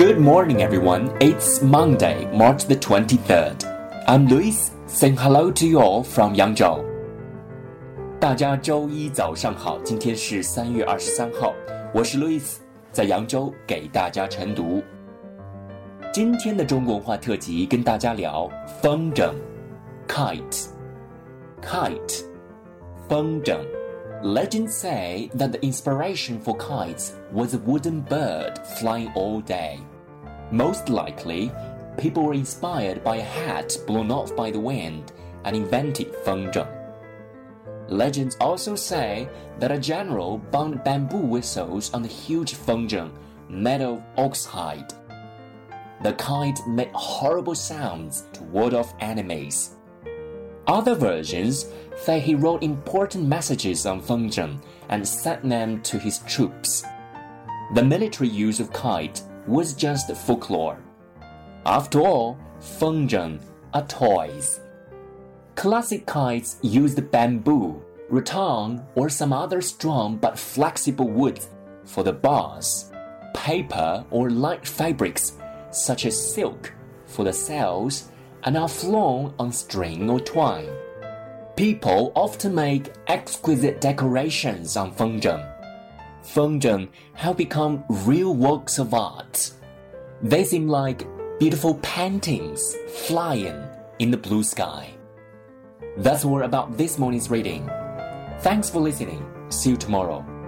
Good morning, everyone. It's Monday, March the 23rd. I'm Lewis, saying hello to you all from Yangzhou. 大家周一早上好，今天是三月二十三号，我是 Lewis，在扬州给大家晨读。今天的中国文化特辑跟大家聊风筝，kite，kite，风筝。Legends say that the inspiration for kites was a wooden bird flying all day. Most likely, people were inspired by a hat blown off by the wind and invented fengzheng. Legends also say that a general bound bamboo whistles on the huge fengzheng made of ox hide. The kite made horrible sounds to ward off enemies. Other versions say he wrote important messages on fengzheng and sent them to his troops. The military use of kite was just folklore. After all, fengzheng are toys. Classic kites used bamboo, rattan, or some other strong but flexible wood for the bars, paper or light fabrics such as silk for the sails, and are flown on string or twine. People often make exquisite decorations on fengzheng. Fengzheng have become real works of art. They seem like beautiful paintings flying in the blue sky. That's all about this morning's reading. Thanks for listening. See you tomorrow.